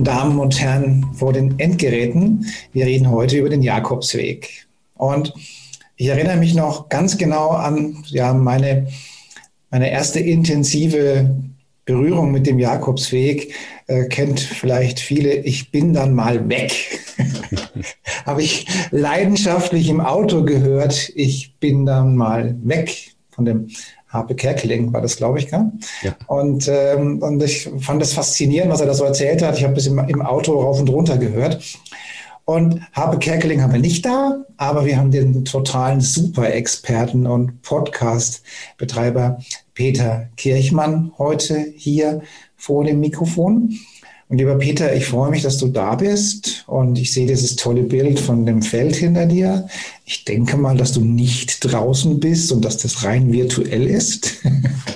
Lieben Damen und Herren vor den Endgeräten. Wir reden heute über den Jakobsweg. Und ich erinnere mich noch ganz genau an ja, meine, meine erste intensive Berührung mit dem Jakobsweg. Äh, kennt vielleicht viele, ich bin dann mal weg. Habe ich leidenschaftlich im Auto gehört, ich bin dann mal weg von dem Harpe Kerkeling war das, glaube ich. Gell? Ja. Und, ähm, und ich fand das faszinierend, was er da so erzählt hat. Ich habe bis im, im Auto rauf und runter gehört. Und Harpe Kerkeling haben wir nicht da, aber wir haben den totalen Super-Experten und Podcast-Betreiber Peter Kirchmann heute hier vor dem Mikrofon. Und lieber Peter, ich freue mich, dass du da bist und ich sehe dieses tolle Bild von dem Feld hinter dir. Ich denke mal, dass du nicht draußen bist und dass das rein virtuell ist.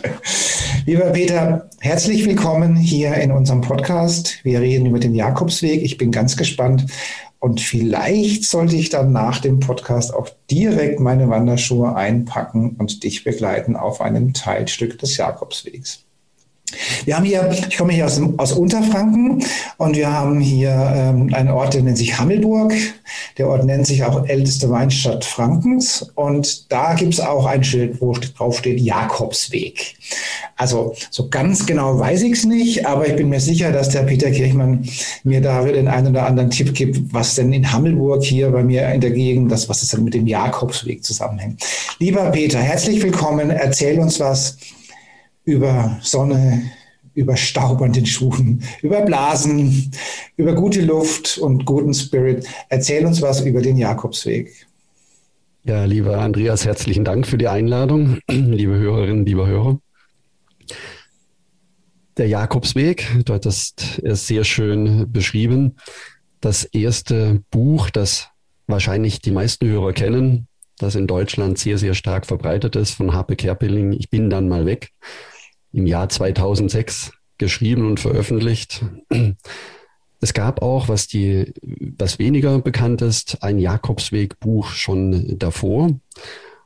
lieber Peter, herzlich willkommen hier in unserem Podcast. Wir reden über den Jakobsweg. Ich bin ganz gespannt. Und vielleicht sollte ich dann nach dem Podcast auch direkt meine Wanderschuhe einpacken und dich begleiten auf einem Teilstück des Jakobswegs. Wir haben hier, ich komme hier aus, aus Unterfranken und wir haben hier ähm, einen Ort, der nennt sich Hammelburg. Der Ort nennt sich auch älteste Weinstadt Frankens und da gibt es auch ein Schild, wo drauf steht Jakobsweg. Also so ganz genau weiß ich es nicht, aber ich bin mir sicher, dass der Peter Kirchmann mir da den einen oder anderen Tipp gibt, was denn in Hammelburg hier bei mir in der Gegend, das, was es dann mit dem Jakobsweg zusammenhängt. Lieber Peter, herzlich willkommen. Erzähl uns was über Sonne, über Staub an den Schuhen, über Blasen, über gute Luft und guten Spirit. Erzähl uns was über den Jakobsweg. Ja, lieber Andreas, herzlichen Dank für die Einladung, liebe Hörerinnen, liebe Hörer. Der Jakobsweg, du hattest es sehr schön beschrieben. Das erste Buch, das wahrscheinlich die meisten Hörer kennen, das in Deutschland sehr, sehr stark verbreitet ist, von Harpe Kerpeling, Ich bin dann mal weg im Jahr 2006 geschrieben und veröffentlicht. Es gab auch, was die, was weniger bekannt ist, ein Jakobsweg-Buch schon davor.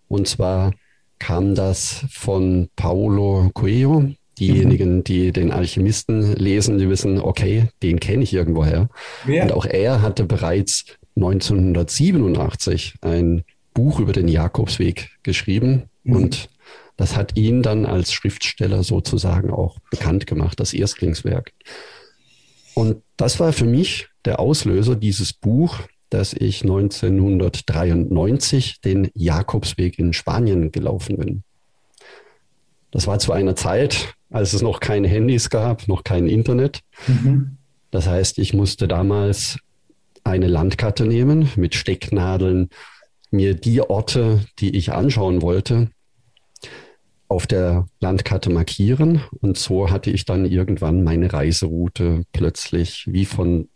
Und zwar kam das von Paolo Coelho. Diejenigen, mhm. die den Alchemisten lesen, die wissen, okay, den kenne ich irgendwoher. Ja. Und auch er hatte bereits 1987 ein Buch über den Jakobsweg geschrieben. Mhm. Und das hat ihn dann als Schriftsteller sozusagen auch bekannt gemacht, das Erstlingswerk. Und das war für mich der Auslöser, dieses Buch, dass ich 1993 den Jakobsweg in Spanien gelaufen bin. Das war zu einer Zeit, als es noch keine Handys gab, noch kein Internet. Mhm. Das heißt, ich musste damals eine Landkarte nehmen mit Stecknadeln, mir die Orte, die ich anschauen wollte, auf der Landkarte markieren. Und so hatte ich dann irgendwann meine Reiseroute plötzlich wie von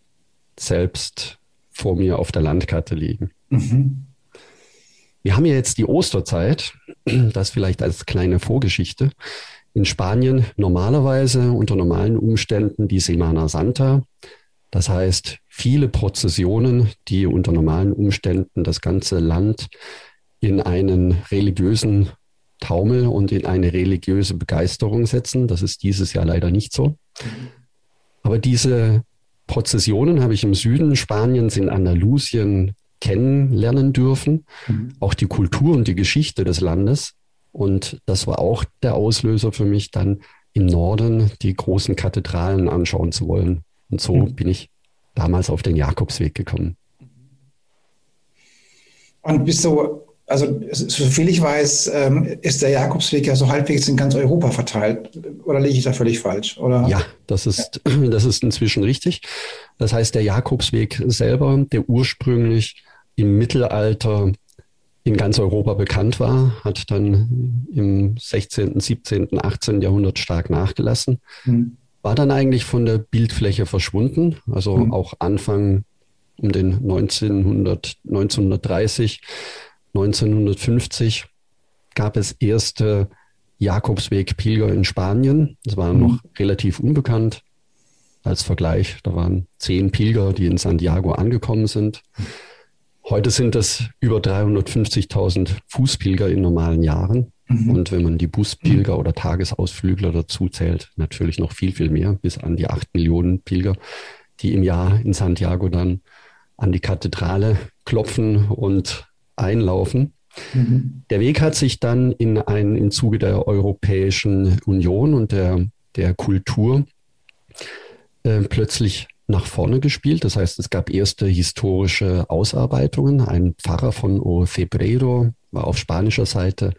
selbst vor mir auf der Landkarte liegen. Mhm. Wir haben ja jetzt die Osterzeit, das vielleicht als kleine Vorgeschichte. In Spanien normalerweise unter normalen Umständen die Semana Santa. Das heißt, viele Prozessionen, die unter normalen Umständen das ganze Land in einen religiösen Taumel und in eine religiöse Begeisterung setzen. Das ist dieses Jahr leider nicht so. Aber diese Prozessionen habe ich im Süden Spaniens in Andalusien kennenlernen dürfen. Auch die Kultur und die Geschichte des Landes. Und das war auch der Auslöser für mich, dann im Norden die großen Kathedralen anschauen zu wollen. Und so mhm. bin ich damals auf den Jakobsweg gekommen. Und bist du also soviel ich weiß, ähm, ist der Jakobsweg ja so halbwegs in ganz Europa verteilt. Oder liege ich da völlig falsch? Oder? Ja, das ist, das ist inzwischen richtig. Das heißt, der Jakobsweg selber, der ursprünglich im Mittelalter in ganz Europa bekannt war, hat dann im 16., 17., 18. Jahrhundert stark nachgelassen. Hm. war dann eigentlich von der Bildfläche verschwunden. Also mhm. auch Anfang um den 1900, 1930, 1950 gab es erste Jakobsweg-Pilger in Spanien. Das war mhm. noch relativ unbekannt als Vergleich. Da waren zehn Pilger, die in Santiago angekommen sind. Heute sind es über 350.000 Fußpilger in normalen Jahren. Mhm. Und wenn man die Buspilger oder Tagesausflügler dazu zählt, natürlich noch viel, viel mehr, bis an die acht Millionen Pilger, die im Jahr in Santiago dann an die Kathedrale klopfen und einlaufen. Mhm. Der Weg hat sich dann in ein, im Zuge der Europäischen Union und der, der Kultur äh, plötzlich nach vorne gespielt. Das heißt, es gab erste historische Ausarbeitungen. Ein Pfarrer von O Febrero war auf spanischer Seite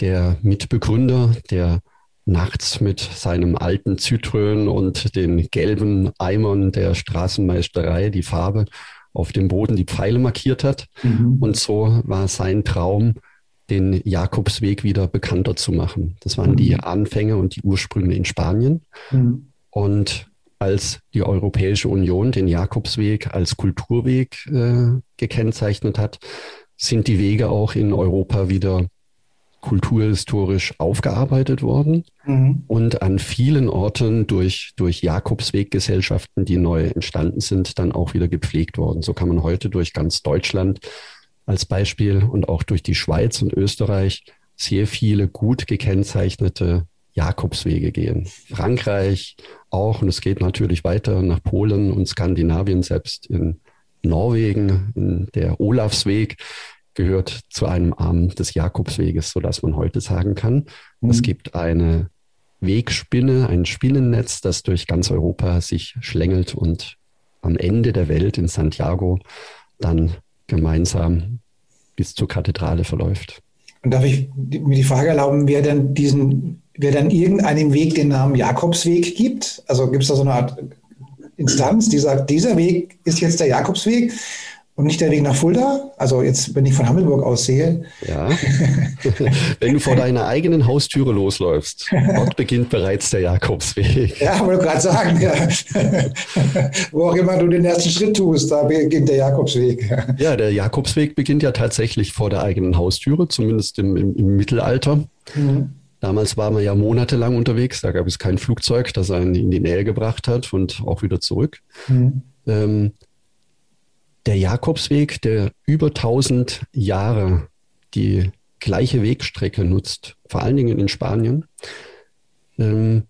der Mitbegründer, der nachts mit seinem alten Zitrön und den gelben Eimern der Straßenmeisterei die Farbe auf dem Boden die Pfeile markiert hat. Mhm. Und so war sein Traum, den Jakobsweg wieder bekannter zu machen. Das waren mhm. die Anfänge und die Ursprünge in Spanien. Mhm. Und als die Europäische Union den Jakobsweg als Kulturweg äh, gekennzeichnet hat, sind die Wege auch in Europa wieder kulturhistorisch aufgearbeitet worden mhm. und an vielen Orten durch, durch Jakobsweggesellschaften, die neu entstanden sind, dann auch wieder gepflegt worden. So kann man heute durch ganz Deutschland als Beispiel und auch durch die Schweiz und Österreich sehr viele gut gekennzeichnete Jakobswege gehen. Frankreich auch und es geht natürlich weiter nach Polen und Skandinavien, selbst in Norwegen, in der Olafsweg gehört zu einem Arm des Jakobsweges, sodass man heute sagen kann, mhm. es gibt eine Wegspinne, ein Spinnennetz, das durch ganz Europa sich schlängelt und am Ende der Welt in Santiago dann gemeinsam bis zur Kathedrale verläuft. Und darf ich mir die Frage erlauben, wer denn diesen, wer dann irgendeinem Weg den Namen Jakobsweg gibt? Also gibt es da so eine Art Instanz, die sagt, dieser Weg ist jetzt der Jakobsweg? Und nicht der Weg nach Fulda? Also jetzt, wenn ich von Hammelburg aus sehe. Ja. wenn du vor deiner eigenen Haustüre losläufst, dort beginnt bereits der Jakobsweg. Ja, wollte gerade sagen, ja. Wo auch immer du den ersten Schritt tust, da beginnt der Jakobsweg. Ja, der Jakobsweg beginnt ja tatsächlich vor der eigenen Haustüre, zumindest im, im, im Mittelalter. Mhm. Damals war man ja monatelang unterwegs, da gab es kein Flugzeug, das einen in die Nähe gebracht hat und auch wieder zurück. Mhm. Ähm, der Jakobsweg, der über 1000 Jahre die gleiche Wegstrecke nutzt, vor allen Dingen in Spanien, ähm,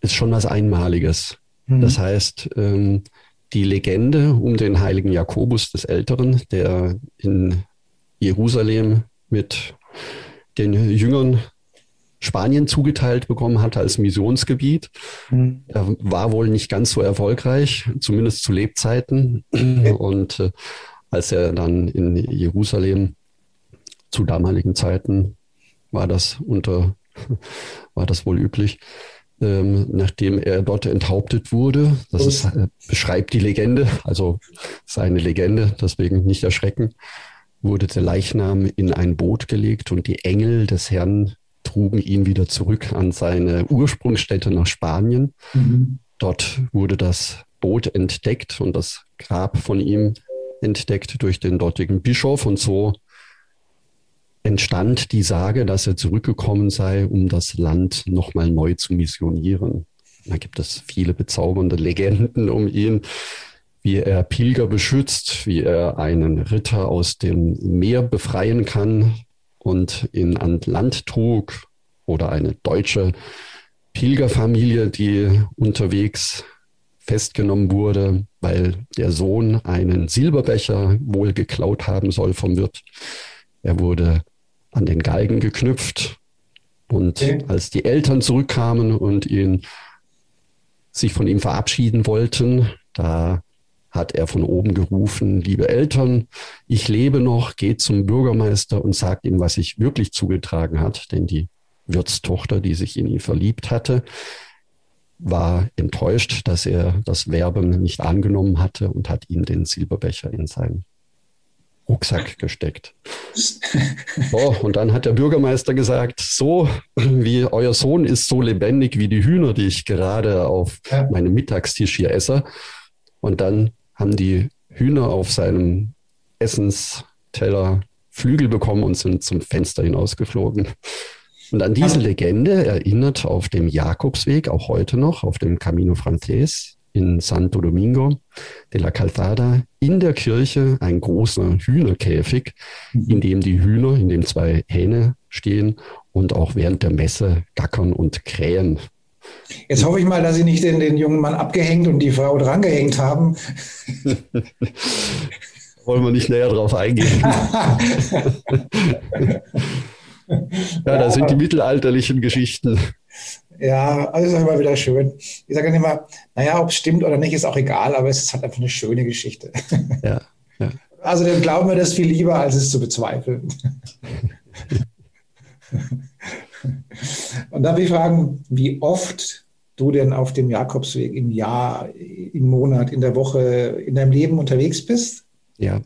ist schon was Einmaliges. Mhm. Das heißt, ähm, die Legende um den heiligen Jakobus des Älteren, der in Jerusalem mit den Jüngern Spanien zugeteilt bekommen hatte als Missionsgebiet. Mhm. Er war wohl nicht ganz so erfolgreich, zumindest zu Lebzeiten. Und äh, als er dann in Jerusalem zu damaligen Zeiten war das unter, war das wohl üblich, ähm, nachdem er dort enthauptet wurde. Das ist, äh, beschreibt die Legende, also seine Legende, deswegen nicht erschrecken, wurde der Leichnam in ein Boot gelegt und die Engel des Herrn trugen ihn wieder zurück an seine Ursprungsstätte nach Spanien. Mhm. Dort wurde das Boot entdeckt und das Grab von ihm entdeckt durch den dortigen Bischof und so entstand die Sage, dass er zurückgekommen sei, um das Land nochmal neu zu missionieren. Da gibt es viele bezaubernde Legenden um ihn, wie er Pilger beschützt, wie er einen Ritter aus dem Meer befreien kann, und in an Land trug oder eine deutsche Pilgerfamilie, die unterwegs festgenommen wurde, weil der Sohn einen Silberbecher wohl geklaut haben soll vom Wirt. Er wurde an den Galgen geknüpft und als die Eltern zurückkamen und ihn sich von ihm verabschieden wollten, da hat er von oben gerufen, liebe Eltern, ich lebe noch, geht zum Bürgermeister und sagt ihm, was sich wirklich zugetragen hat, denn die Wirtstochter, die sich in ihn verliebt hatte, war enttäuscht, dass er das Werben nicht angenommen hatte und hat ihm den Silberbecher in sein Rucksack gesteckt. So, und dann hat der Bürgermeister gesagt, so wie euer Sohn ist so lebendig wie die Hühner, die ich gerade auf meinem Mittagstisch hier esse. Und dann haben die Hühner auf seinem Essensteller Flügel bekommen und sind zum Fenster hinausgeflogen. Und an diese Legende erinnert auf dem Jakobsweg auch heute noch, auf dem Camino Frances in Santo Domingo de la Calzada, in der Kirche ein großer Hühnerkäfig, mhm. in dem die Hühner, in dem zwei Hähne stehen und auch während der Messe gackern und krähen. Jetzt hoffe ich mal, dass Sie nicht den, den jungen Mann abgehängt und die Frau drangehängt haben. Wollen wir nicht näher drauf eingehen. ja, da sind die mittelalterlichen Geschichten. Ja, also ist immer wieder schön. Ich sage immer, naja, ob es stimmt oder nicht, ist auch egal, aber es ist halt einfach eine schöne Geschichte. Ja, ja. Also dann glauben wir das viel lieber, als es zu bezweifeln. Und darf ich fragen, wie oft du denn auf dem Jakobsweg im Jahr, im Monat, in der Woche, in deinem Leben unterwegs bist? Ja.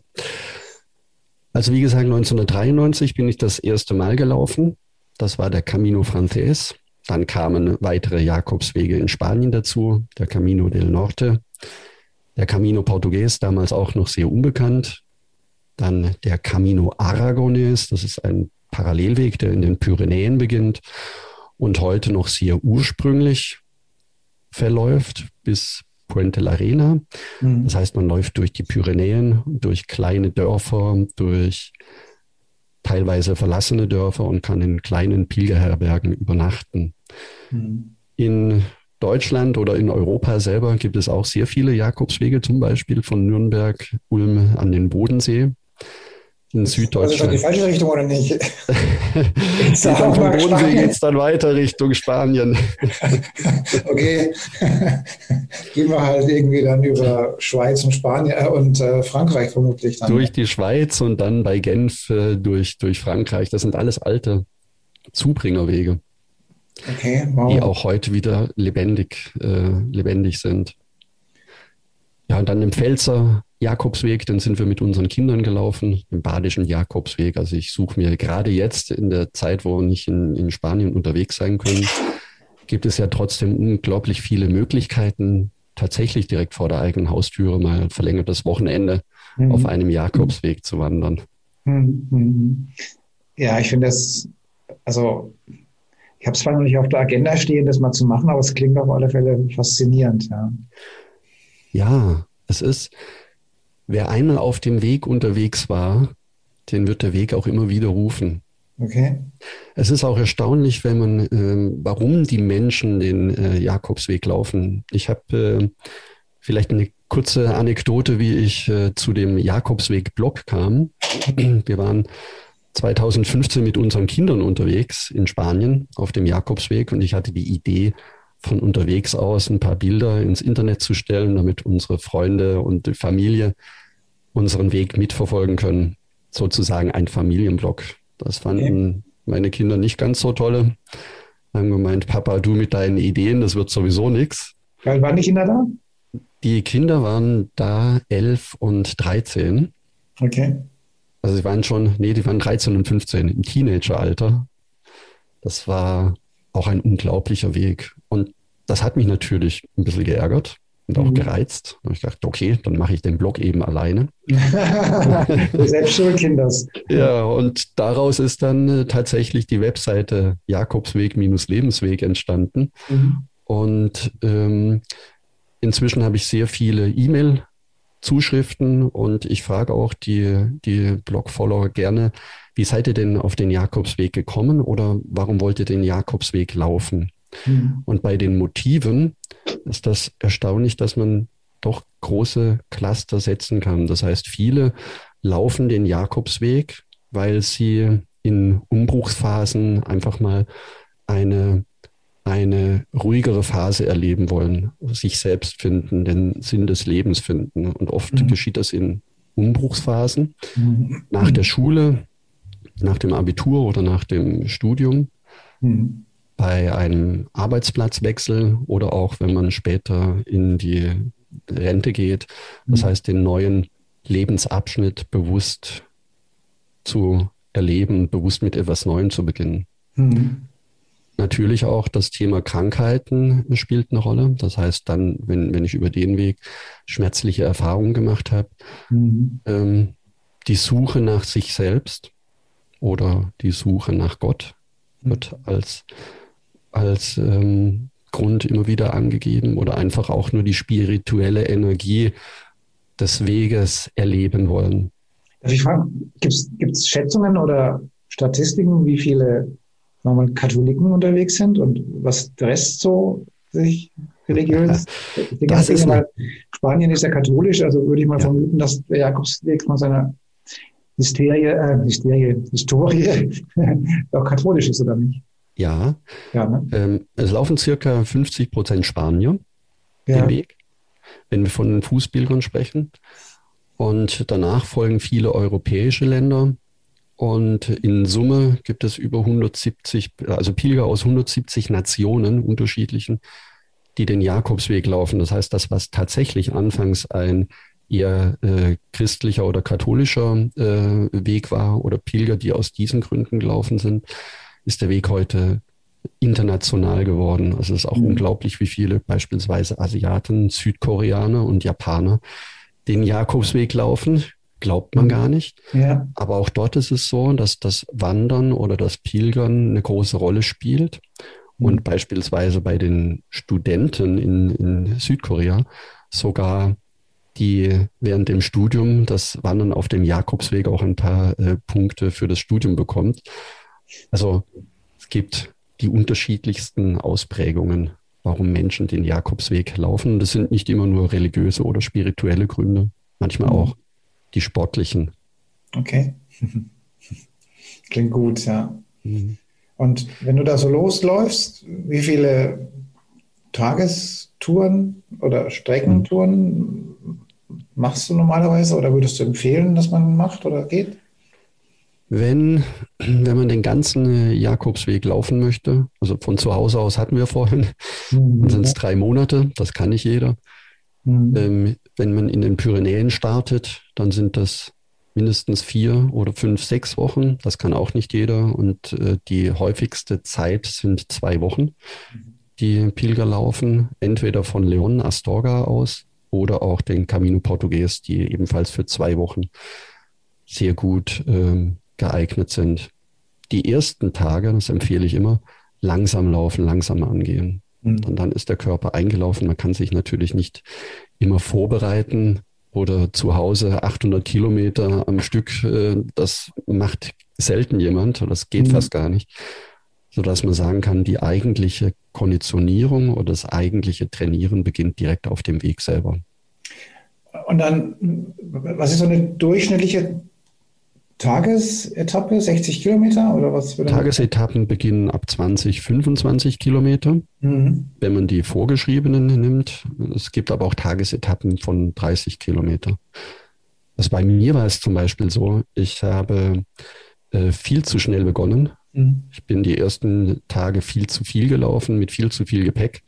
Also wie gesagt, 1993 bin ich das erste Mal gelaufen. Das war der Camino Frances. Dann kamen weitere Jakobswege in Spanien dazu, der Camino del Norte, der Camino Portugues, damals auch noch sehr unbekannt. Dann der Camino Aragones, das ist ein Parallelweg, der in den Pyrenäen beginnt und heute noch sehr ursprünglich verläuft bis Puente la Arena. Mhm. Das heißt, man läuft durch die Pyrenäen, durch kleine Dörfer, durch teilweise verlassene Dörfer und kann in kleinen Pilgerherbergen übernachten. Mhm. In Deutschland oder in Europa selber gibt es auch sehr viele Jakobswege, zum Beispiel von Nürnberg, Ulm an den Bodensee in Süddeutschland. Also die falsche Richtung oder nicht? vom Bodensee geht es dann weiter Richtung Spanien. okay. Gehen wir halt irgendwie dann über Schweiz und Spanien äh, und äh, Frankreich vermutlich dann. Durch die Schweiz und dann bei Genf äh, durch, durch Frankreich. Das sind alles alte Zubringerwege. Okay, wow. Die auch heute wieder lebendig, äh, lebendig sind. Ja, und dann im Pfälzer Jakobsweg, den sind wir mit unseren Kindern gelaufen, im badischen Jakobsweg. Also ich suche mir gerade jetzt in der Zeit, wo wir nicht in, in Spanien unterwegs sein können, gibt es ja trotzdem unglaublich viele Möglichkeiten, tatsächlich direkt vor der eigenen Haustüre mal ein verlängertes Wochenende mhm. auf einem Jakobsweg zu wandern. Mhm. Ja, ich finde das, also ich habe es zwar noch nicht auf der Agenda stehen, das mal zu machen, aber es klingt auf alle Fälle faszinierend, ja. Ja, es ist, wer einmal auf dem Weg unterwegs war, den wird der Weg auch immer wieder rufen. Okay. Es ist auch erstaunlich, wenn man, äh, warum die Menschen den äh, Jakobsweg laufen. Ich habe äh, vielleicht eine kurze Anekdote, wie ich äh, zu dem Jakobsweg-Blog kam. Wir waren 2015 mit unseren Kindern unterwegs in Spanien auf dem Jakobsweg und ich hatte die Idee, von unterwegs aus ein paar Bilder ins Internet zu stellen, damit unsere Freunde und die Familie unseren Weg mitverfolgen können. Sozusagen ein Familienblog. Das fanden meine Kinder nicht ganz so tolle. Haben gemeint, Papa, du mit deinen Ideen, das wird sowieso nichts. Wann waren die Kinder da? Die Kinder waren da elf und 13. Okay. Also sie waren schon, nee, die waren 13 und 15 im Teenageralter. Das war auch ein unglaublicher Weg. Und das hat mich natürlich ein bisschen geärgert und auch mhm. gereizt. Und ich dachte, okay, dann mache ich den Blog eben alleine. Selbst schuld, Kinders. Ja, und daraus ist dann äh, tatsächlich die Webseite Jakobsweg-Lebensweg entstanden. Mhm. Und ähm, inzwischen habe ich sehr viele E-Mail Zuschriften und ich frage auch die, die Blog-Follower gerne, wie seid ihr denn auf den Jakobsweg gekommen oder warum wollt ihr den Jakobsweg laufen? Mhm. Und bei den Motiven ist das erstaunlich, dass man doch große Cluster setzen kann. Das heißt, viele laufen den Jakobsweg, weil sie in Umbruchsphasen einfach mal eine, eine ruhigere Phase erleben wollen, sich selbst finden, den Sinn des Lebens finden. Und oft mhm. geschieht das in Umbruchsphasen. Mhm. Nach der Schule, nach dem Abitur oder nach dem Studium. Mhm bei einem Arbeitsplatzwechsel oder auch wenn man später in die Rente geht. Das mhm. heißt, den neuen Lebensabschnitt bewusst zu erleben, bewusst mit etwas Neuem zu beginnen. Mhm. Natürlich auch das Thema Krankheiten spielt eine Rolle. Das heißt dann, wenn, wenn ich über den Weg schmerzliche Erfahrungen gemacht habe, mhm. ähm, die Suche nach sich selbst oder die Suche nach Gott wird mhm. als, als ähm, Grund immer wieder angegeben oder einfach auch nur die spirituelle Energie des Weges erleben wollen. Darf ich fragen, gibt es Schätzungen oder Statistiken, wie viele mal, Katholiken unterwegs sind und was der Rest so sich religiös. das ist mal, Spanien ist ja katholisch, also würde ich mal ja. vermuten, dass der Jakobsweg von seiner Hysterie, äh, Hysterie, Historie auch katholisch ist, oder nicht? Ja. ja ne? ähm, es laufen circa 50 Prozent Spanier ja. den Weg, wenn wir von den Fußbildern sprechen. Und danach folgen viele europäische Länder, und in Summe gibt es über 170, also Pilger aus 170 Nationen unterschiedlichen, die den Jakobsweg laufen. Das heißt, das, was tatsächlich anfangs ein eher äh, christlicher oder katholischer äh, Weg war oder Pilger, die aus diesen Gründen gelaufen sind, ist der Weg heute international geworden. Also es ist auch mhm. unglaublich, wie viele beispielsweise Asiaten, Südkoreaner und Japaner den Jakobsweg laufen glaubt man gar nicht. Ja. Aber auch dort ist es so, dass das Wandern oder das Pilgern eine große Rolle spielt. Und mhm. beispielsweise bei den Studenten in, in Südkorea sogar die während dem Studium das Wandern auf dem Jakobsweg auch ein paar äh, Punkte für das Studium bekommt. Also es gibt die unterschiedlichsten Ausprägungen, warum Menschen den Jakobsweg laufen. Das sind nicht immer nur religiöse oder spirituelle Gründe, manchmal mhm. auch die sportlichen. Okay. Klingt gut, ja. Mhm. Und wenn du da so losläufst, wie viele Tagestouren oder Streckentouren machst du normalerweise oder würdest du empfehlen, dass man macht oder geht? Wenn, wenn man den ganzen Jakobsweg laufen möchte, also von zu Hause aus hatten wir vorhin, mhm. dann sind es drei Monate, das kann nicht jeder. Mhm. Ähm, wenn man in den Pyrenäen startet, dann sind das mindestens vier oder fünf, sechs Wochen. Das kann auch nicht jeder. Und äh, die häufigste Zeit sind zwei Wochen, die Pilger laufen, entweder von Leon Astorga aus oder auch den Camino Portugues, die ebenfalls für zwei Wochen sehr gut ähm, geeignet sind. Die ersten Tage, das empfehle ich immer, langsam laufen, langsam angehen. Mhm. Und dann ist der Körper eingelaufen. Man kann sich natürlich nicht immer vorbereiten oder zu Hause 800 Kilometer am Stück. Äh, das macht selten jemand, das geht mhm. fast gar nicht, sodass man sagen kann, die eigentliche Konditionierung oder das eigentliche Trainieren beginnt direkt auf dem Weg selber. Und dann, was ist so eine durchschnittliche Tagesetappe, 60 Kilometer oder was? Tagesetappen beginnen ab 20, 25 Kilometer, mhm. wenn man die vorgeschriebenen nimmt. Es gibt aber auch Tagesetappen von 30 Kilometer. Also bei mir war es zum Beispiel so, ich habe äh, viel zu schnell begonnen. Mhm. Ich bin die ersten Tage viel zu viel gelaufen mit viel zu viel Gepäck.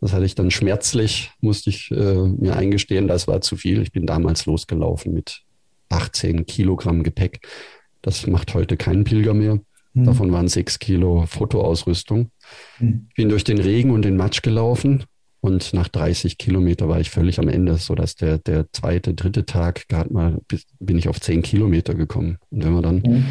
Das hatte ich dann schmerzlich, musste ich äh, mir eingestehen, das war zu viel. Ich bin damals losgelaufen mit 18 Kilogramm Gepäck. Das macht heute kein Pilger mehr. Mhm. Davon waren sechs Kilo Fotoausrüstung. Mhm. Bin durch den Regen und den Matsch gelaufen und nach 30 Kilometer war ich völlig am Ende, sodass der, der zweite, dritte Tag gerade mal bin ich auf 10 Kilometer gekommen. Und wenn man dann mhm.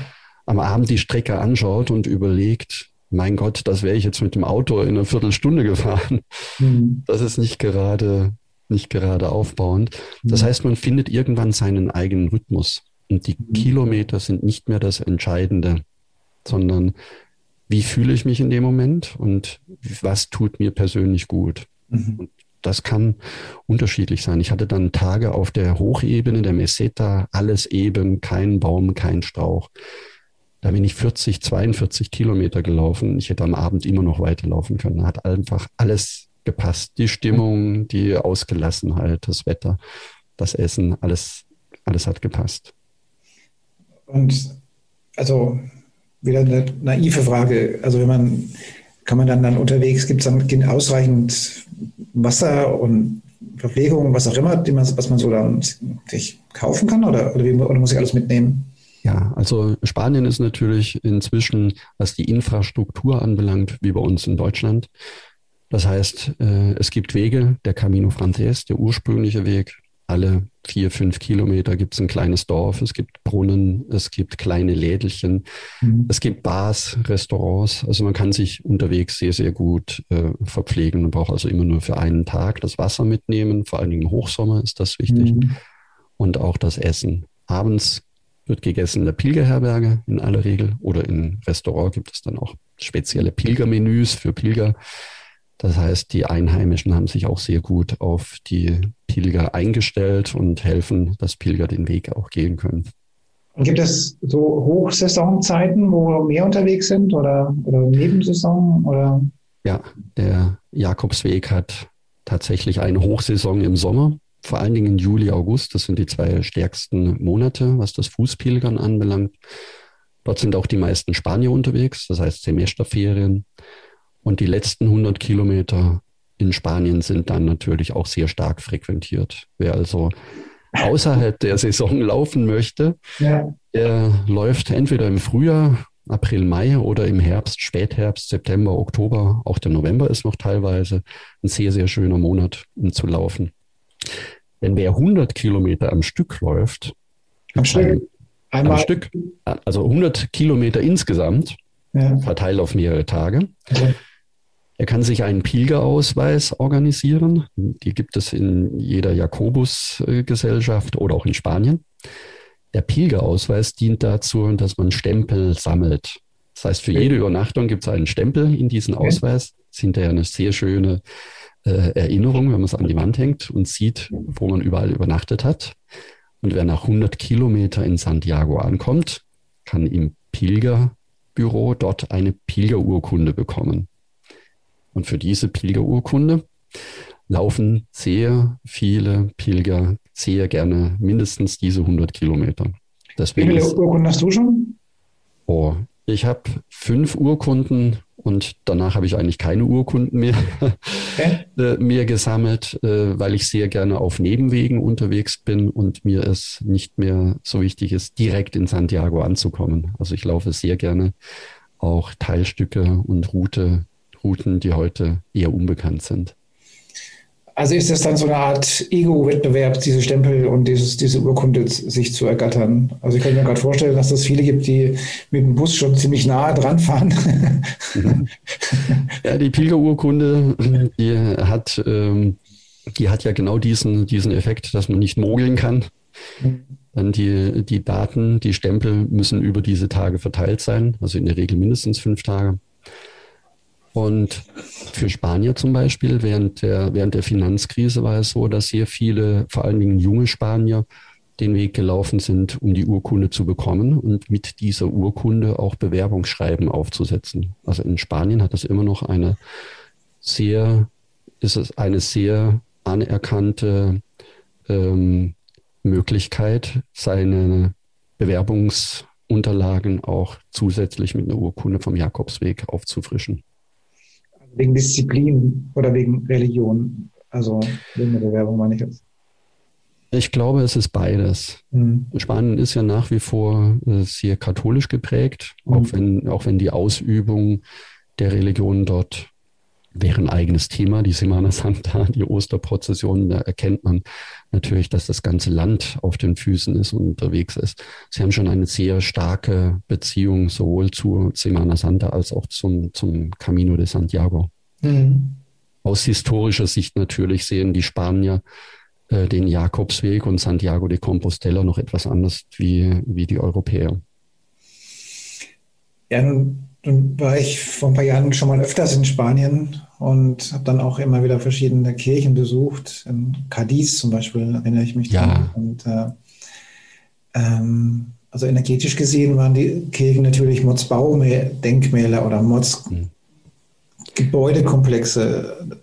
am Abend die Strecke anschaut und überlegt, mein Gott, das wäre ich jetzt mit dem Auto in einer Viertelstunde gefahren. Mhm. Das ist nicht gerade nicht gerade aufbauend. Das mhm. heißt, man findet irgendwann seinen eigenen Rhythmus. Und die mhm. Kilometer sind nicht mehr das Entscheidende, sondern wie fühle ich mich in dem Moment und was tut mir persönlich gut. Mhm. Und das kann unterschiedlich sein. Ich hatte dann Tage auf der Hochebene der Meseta, alles eben, kein Baum, kein Strauch. Da bin ich 40, 42 Kilometer gelaufen. Ich hätte am Abend immer noch weiterlaufen können. Hat einfach alles gepasst. Die Stimmung, die Ausgelassenheit, das Wetter, das Essen, alles, alles hat gepasst. Und also wieder eine naive Frage. Also wenn man, kann man dann, dann unterwegs, gibt es dann ausreichend Wasser und Verpflegung, was auch immer, man, was man so dann sich kaufen kann oder, oder, wie, oder muss ich alles mitnehmen? Ja, also Spanien ist natürlich inzwischen, was die Infrastruktur anbelangt, wie bei uns in Deutschland. Das heißt, äh, es gibt Wege, der Camino Frances, der ursprüngliche Weg. Alle vier, fünf Kilometer gibt es ein kleines Dorf, es gibt Brunnen, es gibt kleine Lädelchen, mhm. es gibt Bars, Restaurants. Also man kann sich unterwegs sehr, sehr gut äh, verpflegen. Man braucht also immer nur für einen Tag das Wasser mitnehmen. Vor allen Dingen im Hochsommer ist das wichtig. Mhm. Und auch das Essen. Abends wird gegessen in der Pilgerherberge in aller Regel oder im Restaurant gibt es dann auch spezielle Pilgermenüs für Pilger. Das heißt, die Einheimischen haben sich auch sehr gut auf die Pilger eingestellt und helfen, dass Pilger den Weg auch gehen können. Gibt es so Hochsaisonzeiten, wo mehr unterwegs sind oder, oder Nebensaison? Oder? Ja, der Jakobsweg hat tatsächlich eine Hochsaison im Sommer vor allen Dingen Juli, August. Das sind die zwei stärksten Monate, was das Fußpilgern anbelangt. Dort sind auch die meisten Spanier unterwegs, das heißt Semesterferien. Und die letzten 100 Kilometer in Spanien sind dann natürlich auch sehr stark frequentiert. Wer also außerhalb der Saison laufen möchte, ja. der läuft entweder im Frühjahr, April, Mai oder im Herbst, Spätherbst, September, Oktober. Auch der November ist noch teilweise ein sehr, sehr schöner Monat, um zu laufen. Denn wer 100 Kilometer am Stück läuft, am Stück, Einmal. am Stück also 100 Kilometer insgesamt, ja. verteilt auf mehrere Tage, okay. er kann sich einen Pilgerausweis organisieren. Die gibt es in jeder Jakobus-Gesellschaft oder auch in Spanien. Der Pilgerausweis dient dazu, dass man Stempel sammelt. Das heißt, für jede Übernachtung gibt es einen Stempel in diesen Ausweis. Das ist hinterher eine sehr schöne äh, Erinnerung, wenn man es an die Wand hängt und sieht, wo man überall übernachtet hat. Und wer nach 100 Kilometer in Santiago ankommt, kann im Pilgerbüro dort eine Pilgerurkunde bekommen. Und für diese Pilgerurkunde laufen sehr viele Pilger sehr gerne mindestens diese 100 Kilometer. Deswegen Wie viele Urkunden hast du schon? Oh, ich habe fünf Urkunden und danach habe ich eigentlich keine Urkunden mehr, okay. äh, mehr gesammelt, äh, weil ich sehr gerne auf Nebenwegen unterwegs bin und mir es nicht mehr so wichtig ist, direkt in Santiago anzukommen. Also ich laufe sehr gerne auch Teilstücke und Route, Routen, die heute eher unbekannt sind. Also ist das dann so eine Art Ego-Wettbewerb, diese Stempel und dieses, diese Urkunde sich zu ergattern? Also ich kann mir gerade vorstellen, dass es viele gibt, die mit dem Bus schon ziemlich nahe dran fahren. ja, die Pilgerurkunde, die hat, ähm, die hat ja genau diesen, diesen Effekt, dass man nicht mogeln kann. Dann die, die Daten, die Stempel müssen über diese Tage verteilt sein, also in der Regel mindestens fünf Tage. Und für Spanier zum Beispiel, während der, während der Finanzkrise war es so, dass sehr viele, vor allen Dingen junge Spanier, den Weg gelaufen sind, um die Urkunde zu bekommen und mit dieser Urkunde auch Bewerbungsschreiben aufzusetzen. Also in Spanien hat es immer noch eine sehr, ist es eine sehr anerkannte ähm, Möglichkeit, seine Bewerbungsunterlagen auch zusätzlich mit einer Urkunde vom Jakobsweg aufzufrischen wegen Disziplin oder wegen Religion? Also wegen der Bewerbung meine ich jetzt. Ich glaube, es ist beides. Mhm. Spanien ist ja nach wie vor äh, sehr katholisch geprägt, mhm. auch, wenn, auch wenn die Ausübung der Religion dort wäre ein eigenes Thema, die Semana Santa, die Osterprozession, da erkennt man natürlich, dass das ganze Land auf den Füßen ist und unterwegs ist. Sie haben schon eine sehr starke Beziehung sowohl zu Semana Santa als auch zum, zum Camino de Santiago. Mhm. Aus historischer Sicht natürlich sehen die Spanier äh, den Jakobsweg und Santiago de Compostela noch etwas anders wie, wie die Europäer. Ja, nun war ich vor ein paar Jahren schon mal öfters in Spanien und habe dann auch immer wieder verschiedene Kirchen besucht. In Cadiz zum Beispiel erinnere ich mich. Ja. Und, äh, ähm, also energetisch gesehen waren die Kirchen natürlich Mods-Baudenkmäler oder Mods-Gebäudekomplexe. Hm.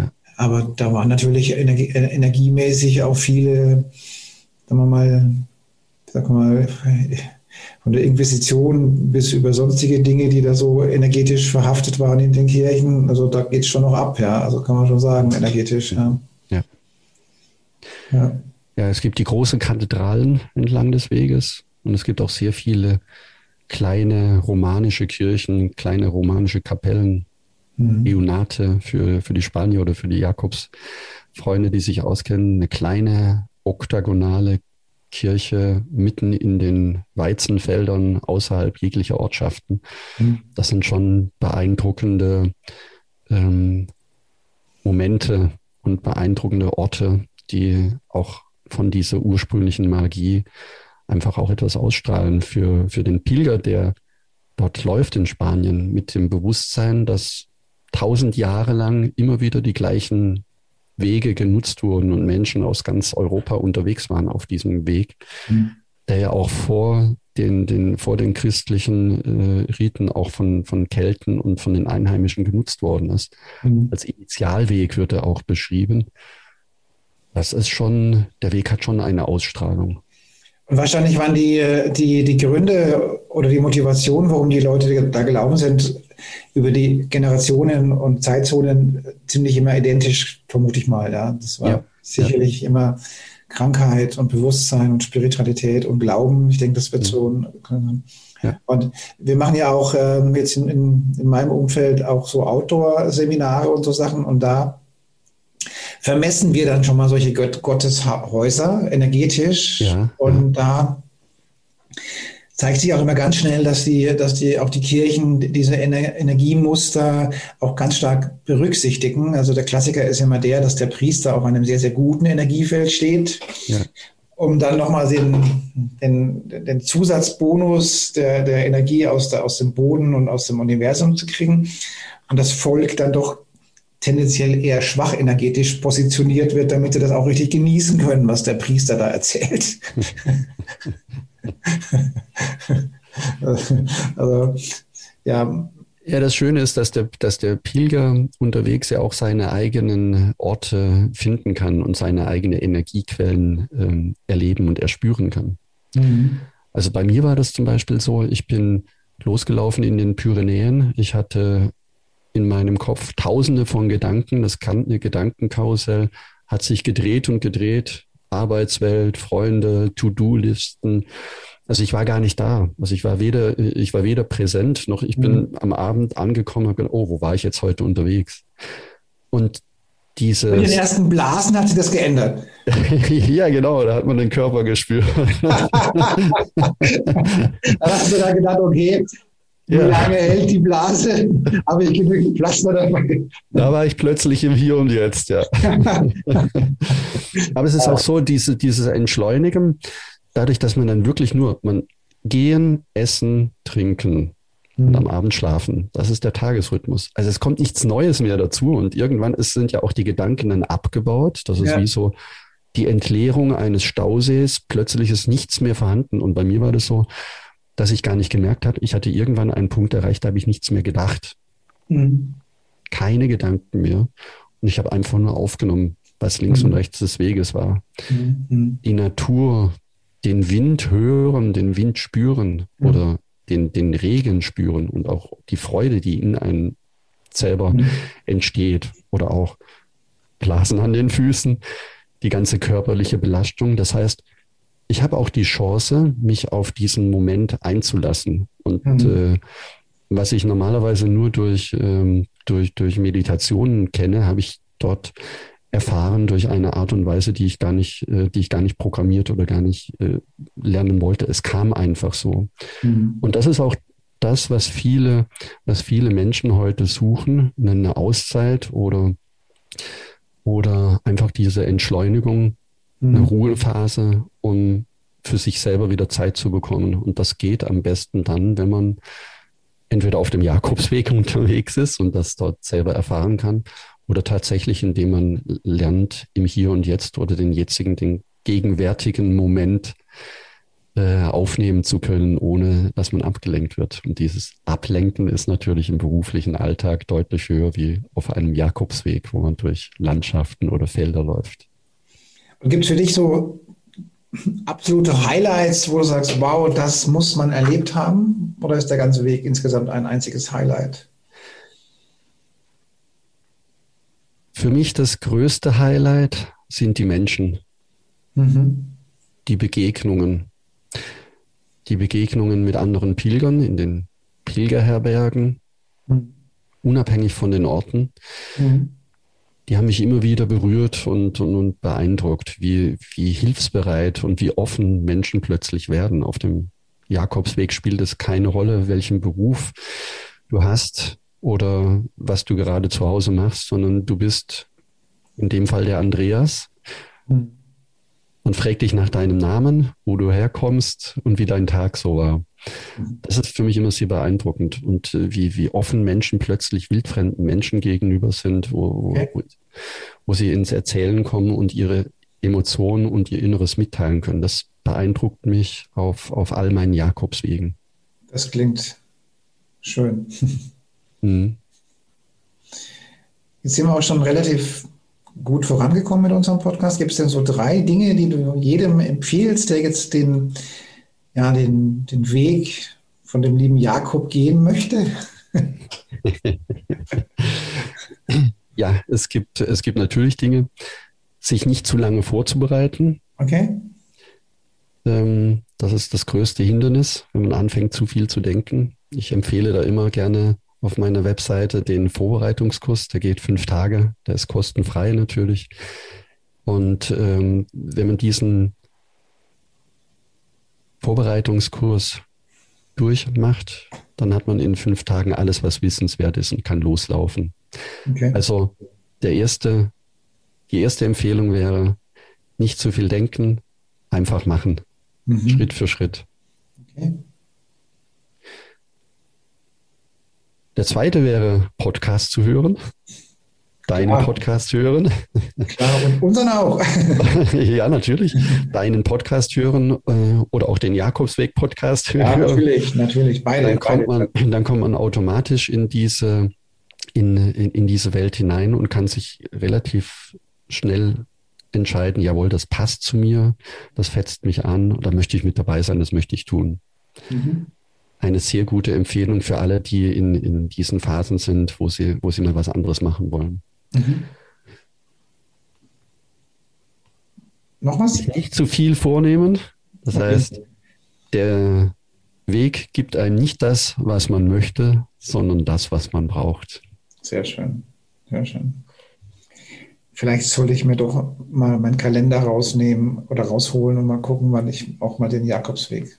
Ja. Aber da waren natürlich energie energiemäßig auch viele, sagen wir mal, sag mal, von der Inquisition bis über sonstige Dinge, die da so energetisch verhaftet waren in den Kirchen. Also da geht es schon noch ab, ja. Also kann man schon sagen, energetisch, ja. Ja. ja. ja es gibt die großen Kathedralen entlang des Weges. Und es gibt auch sehr viele kleine romanische Kirchen, kleine romanische Kapellen, mhm. Eunate für, für die Spanier oder für die Jakobsfreunde, die sich auskennen. Eine kleine oktagonale Kirche mitten in den Weizenfeldern außerhalb jeglicher Ortschaften. Mhm. Das sind schon beeindruckende ähm, Momente und beeindruckende Orte, die auch von dieser ursprünglichen Magie einfach auch etwas ausstrahlen für, für den Pilger, der dort läuft in Spanien, mit dem Bewusstsein, dass tausend Jahre lang immer wieder die gleichen Wege genutzt wurden und Menschen aus ganz Europa unterwegs waren auf diesem Weg, mhm. der ja auch vor den, den, vor den christlichen äh, Riten auch von, von Kelten und von den Einheimischen genutzt worden ist. Mhm. Als Initialweg wird er auch beschrieben. Das ist schon, der Weg hat schon eine Ausstrahlung. Und wahrscheinlich waren die, die, die Gründe oder die Motivation, warum die Leute da gelaufen sind, über die Generationen und Zeitzonen ziemlich immer identisch, vermute ich mal. Ja. Das war ja, sicherlich ja. immer Krankheit und Bewusstsein und Spiritualität und Glauben. Ich denke, das wird mhm. so ein, ja. Und wir machen ja auch ähm, jetzt in, in, in, meinem Umfeld auch so Outdoor-Seminare und so Sachen. Und da vermessen wir dann schon mal solche Gott Gotteshäuser energetisch. Ja, und da zeigt sich auch immer ganz schnell, dass die, dass die auch die Kirchen diese Ener Energiemuster auch ganz stark berücksichtigen. Also der Klassiker ist immer der, dass der Priester auf einem sehr, sehr guten Energiefeld steht. Ja. Um dann nochmal den, den, den Zusatzbonus der, der Energie aus, der, aus dem Boden und aus dem Universum zu kriegen. Und das Volk dann doch tendenziell eher schwach energetisch positioniert wird, damit sie das auch richtig genießen können, was der Priester da erzählt. also, ja. Ja, das Schöne ist, dass der, dass der Pilger unterwegs ja auch seine eigenen Orte finden kann und seine eigenen Energiequellen ähm, erleben und erspüren kann. Mhm. Also bei mir war das zum Beispiel so, ich bin losgelaufen in den Pyrenäen. Ich hatte in meinem Kopf tausende von Gedanken. Das kannte Gedankenkarussell hat sich gedreht und gedreht. Arbeitswelt, Freunde, To-Do-Listen. Also ich war gar nicht da. Also ich war weder, ich war weder präsent noch ich bin mhm. am Abend angekommen und gedacht, oh, wo war ich jetzt heute unterwegs? Und diese. In den ersten Blasen hat sich das geändert. ja, genau, da hat man den Körper gespürt. da hast du da gedacht, okay, wie ja. lange hält die Blase? Habe ich genügend Plasma dabei? Da war ich plötzlich im Hier und Jetzt, ja. Aber es ist auch so, diese, dieses Entschleunigen, dadurch, dass man dann wirklich nur, man gehen, essen, trinken und am mhm. Abend schlafen. Das ist der Tagesrhythmus. Also es kommt nichts Neues mehr dazu und irgendwann ist, sind ja auch die Gedanken dann abgebaut. Das ist ja. wie so die Entleerung eines Stausees. Plötzlich ist nichts mehr vorhanden. Und bei mir war das so, dass ich gar nicht gemerkt habe, ich hatte irgendwann einen Punkt erreicht, da habe ich nichts mehr gedacht. Mhm. Keine Gedanken mehr. Und ich habe einfach nur aufgenommen, was links mhm. und rechts des Weges war. Mhm. Die Natur, den Wind hören, den Wind spüren mhm. oder den, den Regen spüren und auch die Freude, die in einem selber mhm. entsteht oder auch Blasen an den Füßen, die ganze körperliche Belastung. Das heißt, ich habe auch die Chance, mich auf diesen Moment einzulassen. Und mhm. äh, was ich normalerweise nur durch, ähm, durch, durch Meditationen kenne, habe ich dort erfahren durch eine Art und Weise, die ich gar nicht, äh, die ich gar nicht programmiert oder gar nicht äh, lernen wollte. Es kam einfach so. Mhm. Und das ist auch das, was viele, was viele Menschen heute suchen, eine Auszeit oder, oder einfach diese Entschleunigung, eine mhm. Ruhephase, um für sich selber wieder Zeit zu bekommen. Und das geht am besten dann, wenn man entweder auf dem Jakobsweg unterwegs ist und das dort selber erfahren kann oder tatsächlich, indem man lernt, im Hier und Jetzt oder den jetzigen, den gegenwärtigen Moment äh, aufnehmen zu können, ohne dass man abgelenkt wird. Und dieses Ablenken ist natürlich im beruflichen Alltag deutlich höher wie auf einem Jakobsweg, wo man durch Landschaften oder Felder läuft. Gibt es für dich so absolute Highlights, wo du sagst, wow, das muss man erlebt haben? Oder ist der ganze Weg insgesamt ein einziges Highlight? Für mich das größte Highlight sind die Menschen, mhm. die Begegnungen. die Begegnungen mit anderen Pilgern in den Pilgerherbergen, mhm. unabhängig von den Orten. Mhm. Die haben mich immer wieder berührt und, und, und beeindruckt, wie, wie hilfsbereit und wie offen Menschen plötzlich werden. Auf dem Jakobsweg spielt es keine Rolle, welchen Beruf du hast oder was du gerade zu Hause machst, sondern du bist in dem Fall der Andreas. Mhm und fragt dich nach deinem Namen, wo du herkommst und wie dein Tag so war. Das ist für mich immer sehr beeindruckend und äh, wie, wie offen Menschen plötzlich wildfremden Menschen gegenüber sind, wo, okay. wo, wo sie ins Erzählen kommen und ihre Emotionen und ihr Inneres mitteilen können. Das beeindruckt mich auf, auf all meinen Jakobswegen. Das klingt schön. Mhm. Jetzt sind wir auch schon relativ gut vorangekommen mit unserem Podcast. Gibt es denn so drei Dinge, die du jedem empfiehlst, der jetzt den, ja, den, den Weg von dem lieben Jakob gehen möchte? ja, es gibt, es gibt natürlich Dinge, sich nicht zu lange vorzubereiten. Okay. Ähm, das ist das größte Hindernis, wenn man anfängt, zu viel zu denken. Ich empfehle da immer gerne auf meiner Webseite den Vorbereitungskurs. Der geht fünf Tage. Der ist kostenfrei natürlich. Und ähm, wenn man diesen Vorbereitungskurs durchmacht, dann hat man in fünf Tagen alles, was wissenswert ist und kann loslaufen. Okay. Also der erste, die erste Empfehlung wäre, nicht zu viel denken, einfach machen. Mhm. Schritt für Schritt. Okay. Der zweite wäre, Podcast zu hören. Deinen Klar. Podcast hören. Klar, und unseren auch. ja, natürlich. Deinen Podcast hören äh, oder auch den Jakobsweg-Podcast hören. Ja, natürlich, natürlich. Beide. Dann kommt, beide. Man, dann kommt man automatisch in diese, in, in, in diese Welt hinein und kann sich relativ schnell entscheiden, jawohl, das passt zu mir, das fetzt mich an, da möchte ich mit dabei sein, das möchte ich tun. Mhm eine sehr gute Empfehlung für alle, die in, in diesen Phasen sind, wo sie, wo sie mal was anderes machen wollen. Mhm. Noch was? Nicht zu viel vornehmen. Das okay. heißt, der Weg gibt einem nicht das, was man möchte, sondern das, was man braucht. Sehr schön, sehr schön. Vielleicht sollte ich mir doch mal meinen Kalender rausnehmen oder rausholen und mal gucken, wann ich auch mal den Jakobsweg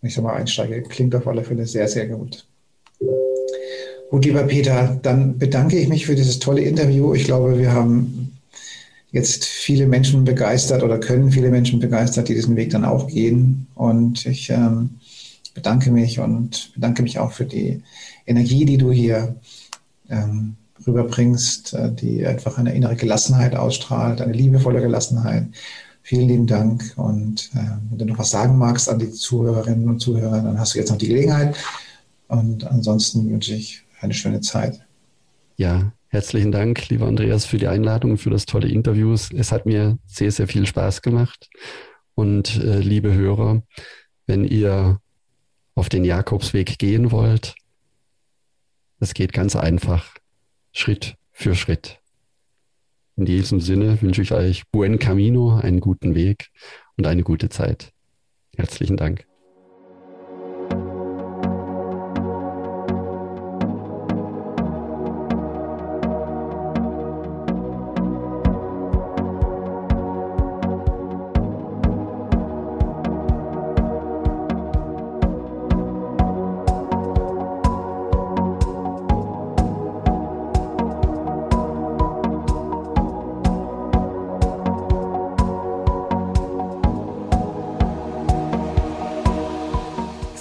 wenn ich da mal einsteige, klingt auf alle Fälle sehr, sehr gut. Gut, lieber Peter, dann bedanke ich mich für dieses tolle Interview. Ich glaube, wir haben jetzt viele Menschen begeistert oder können viele Menschen begeistert, die diesen Weg dann auch gehen. Und ich ähm, bedanke mich und bedanke mich auch für die Energie, die du hier ähm, rüberbringst, äh, die einfach eine innere Gelassenheit ausstrahlt, eine liebevolle Gelassenheit Vielen lieben Dank. Und äh, wenn du noch was sagen magst an die Zuhörerinnen und Zuhörer, dann hast du jetzt noch die Gelegenheit. Und ansonsten wünsche ich eine schöne Zeit. Ja, herzlichen Dank, lieber Andreas, für die Einladung, für das tolle Interview. Es hat mir sehr, sehr viel Spaß gemacht. Und äh, liebe Hörer, wenn ihr auf den Jakobsweg gehen wollt, es geht ganz einfach, Schritt für Schritt. In diesem Sinne wünsche ich euch buen camino, einen guten Weg und eine gute Zeit. Herzlichen Dank.